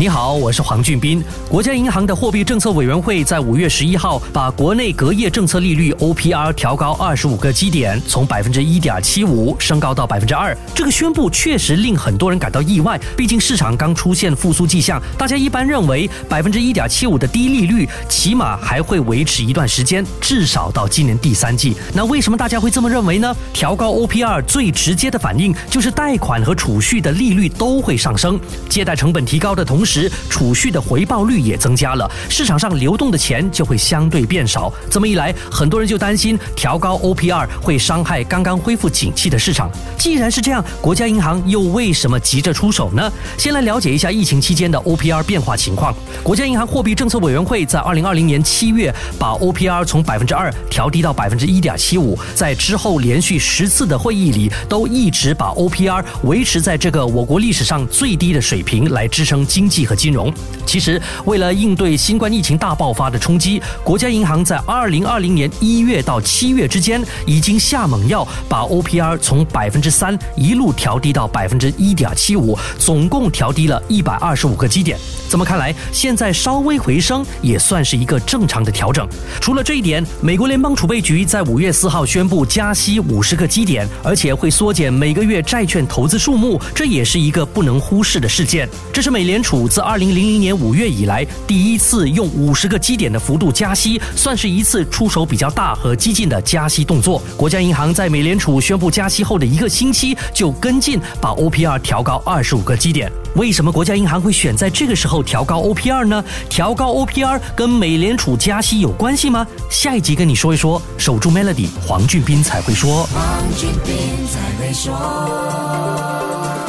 你好，我是黄俊斌。国家银行的货币政策委员会在五月十一号把国内隔夜政策利率 OPR 调高二十五个基点，从百分之一点七五升高到百分之二。这个宣布确实令很多人感到意外，毕竟市场刚出现复苏迹象。大家一般认为百分之一点七五的低利率起码还会维持一段时间，至少到今年第三季。那为什么大家会这么认为呢？调高 OPR 最直接的反应就是贷款和储蓄的利率都会上升，借贷成本提高的同时。时储蓄的回报率也增加了，市场上流动的钱就会相对变少。这么一来，很多人就担心调高 OPR 会伤害刚刚恢复景气的市场。既然是这样，国家银行又为什么急着出手呢？先来了解一下疫情期间的 OPR 变化情况。国家银行货币政策委员会在二零二零年七月把 OPR 从百分之二调低到百分之一点七五，在之后连续十次的会议里，都一直把 OPR 维持在这个我国历史上最低的水平来支撑经济。和金融，其实为了应对新冠疫情大爆发的冲击，国家银行在二零二零年一月到七月之间，已经下猛药，把 OPR 从百分之三一路调低到百分之一点七五，总共调低了一百二十五个基点。这么看来，现在稍微回升也算是一个正常的调整。除了这一点，美国联邦储备局在五月四号宣布加息五十个基点，而且会缩减每个月债券投资数目，这也是一个不能忽视的事件。这是美联储自二零零零年五月以来第一次用五十个基点的幅度加息，算是一次出手比较大和激进的加息动作。国家银行在美联储宣布加息后的一个星期就跟进，把 OPR 调高二十五个基点。为什么国家银行会选在这个时候调高 OPR 呢？调高 OPR 跟美联储加息有关系吗？下一集跟你说一说。守住 Melody，黄俊斌才会说。黄俊斌才会说。